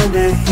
Monday.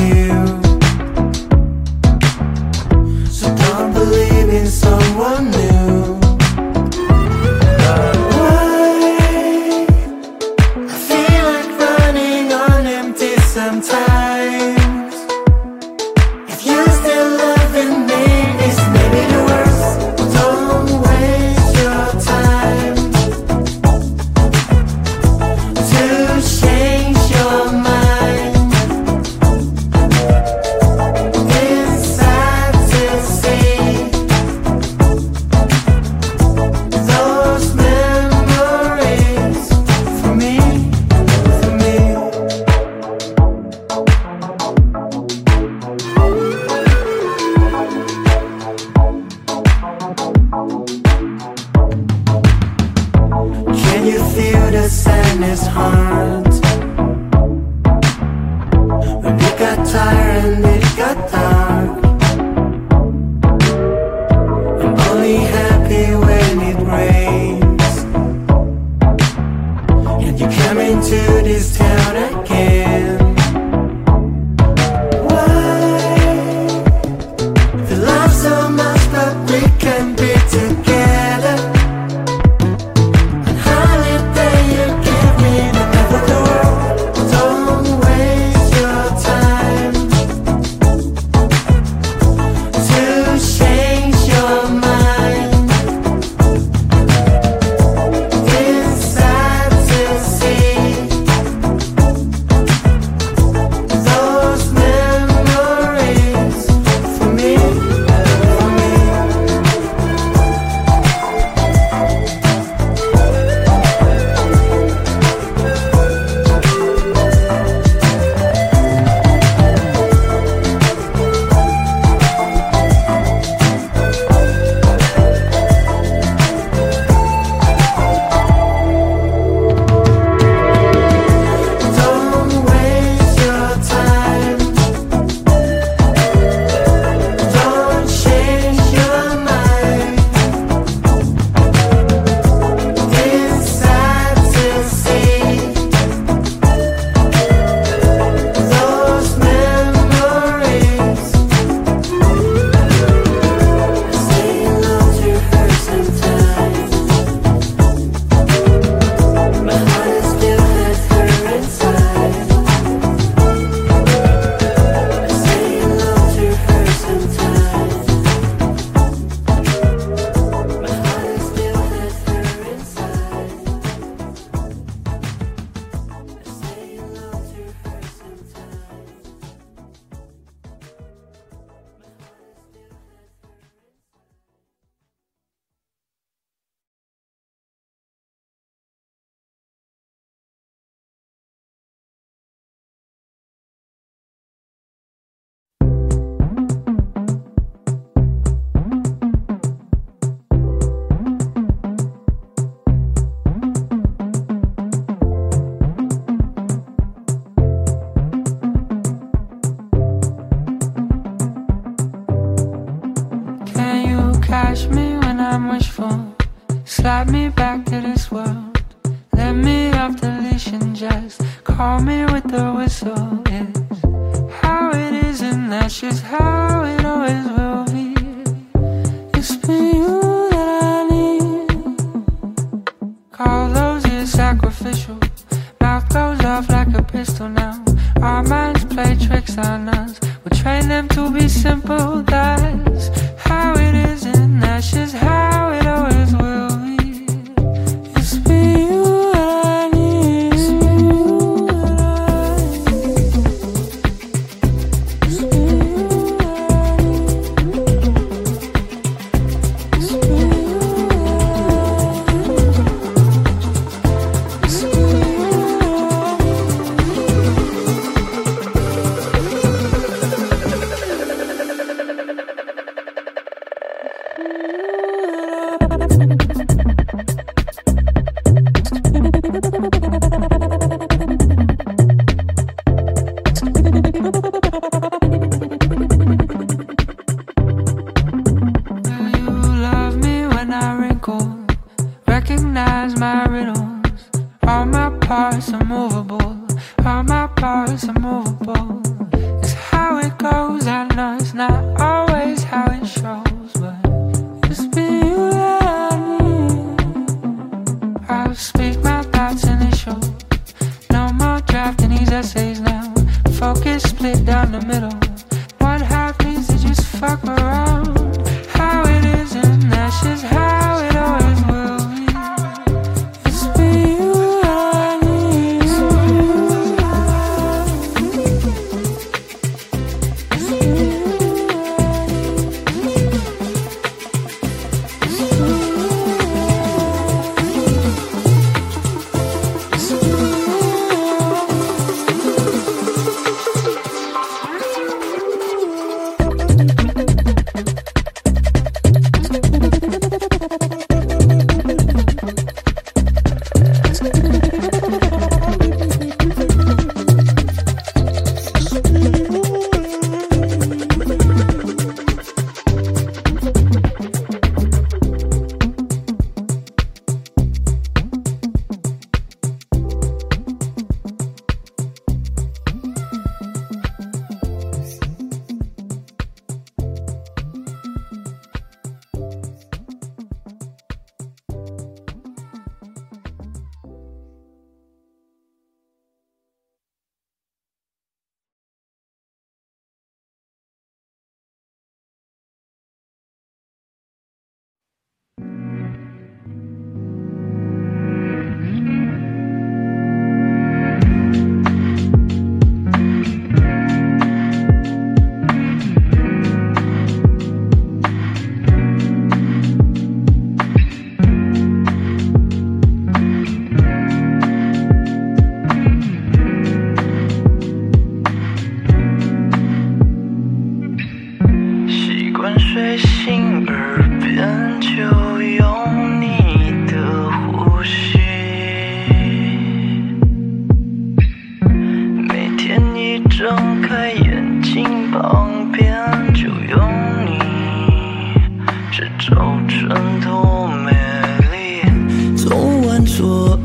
now. Our minds play tricks on us. We train them to be simple. That's how it is.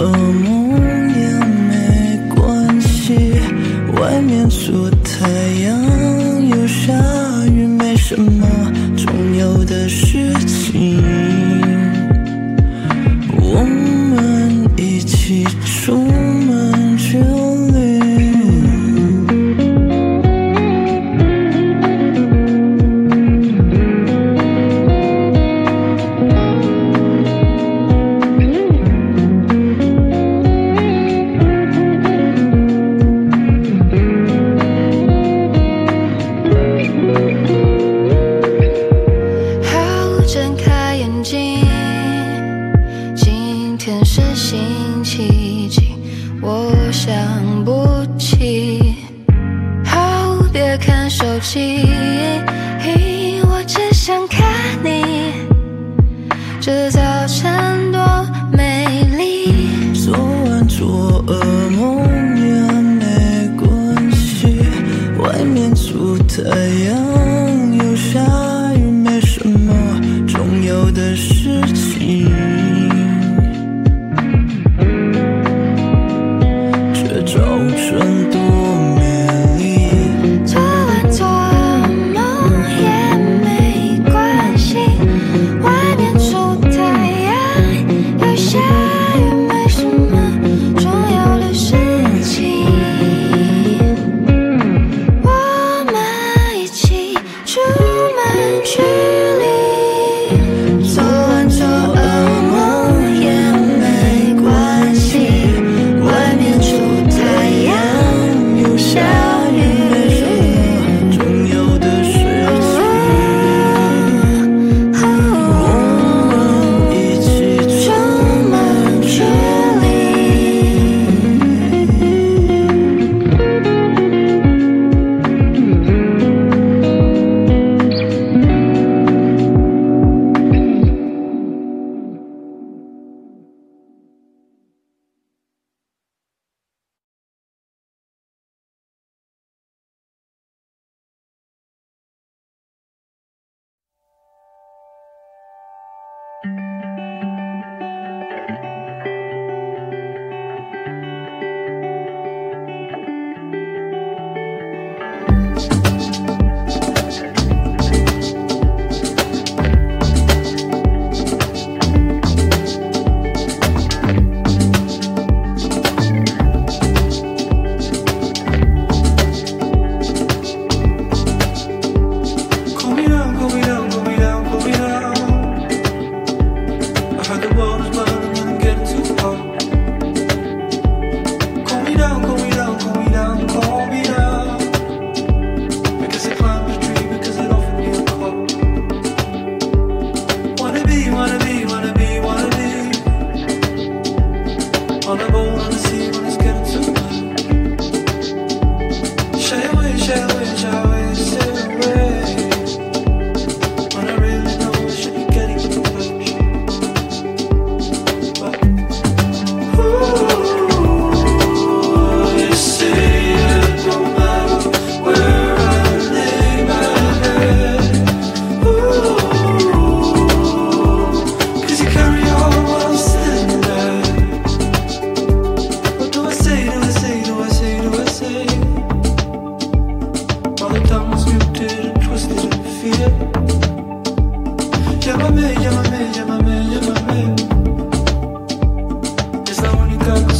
做噩梦也没关系，外面出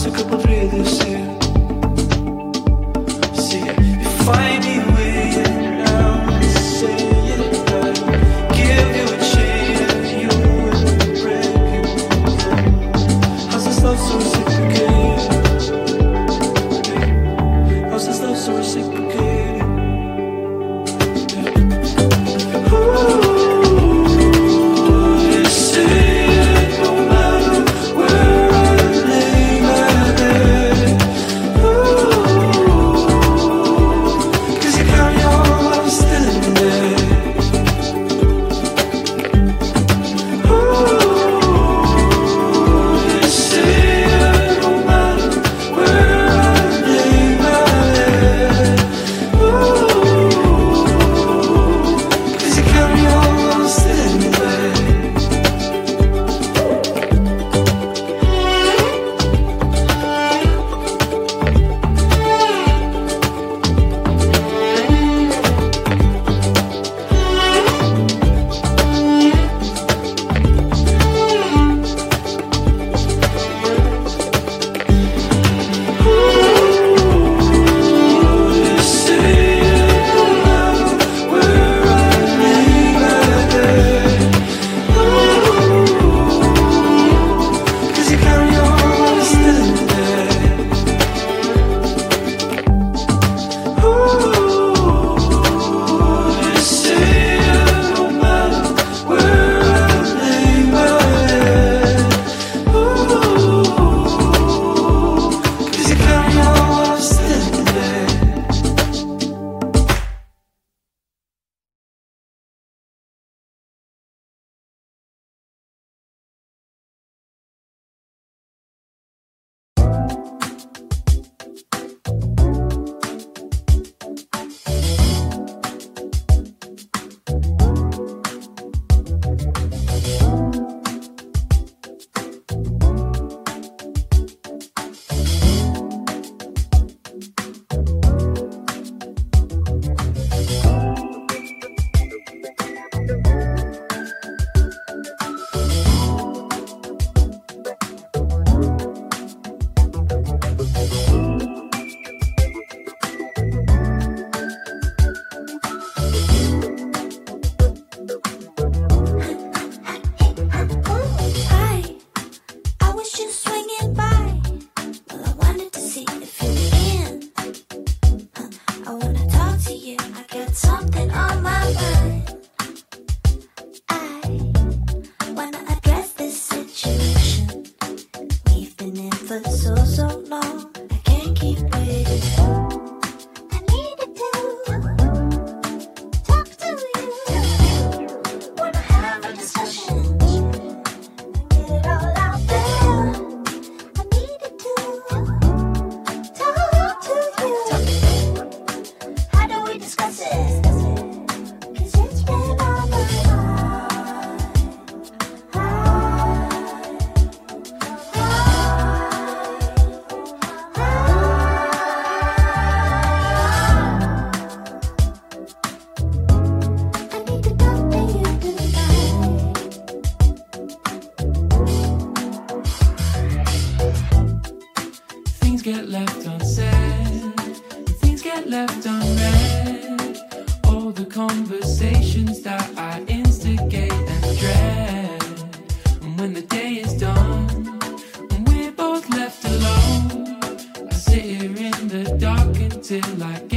Nasıl breathing sen I got something on my till I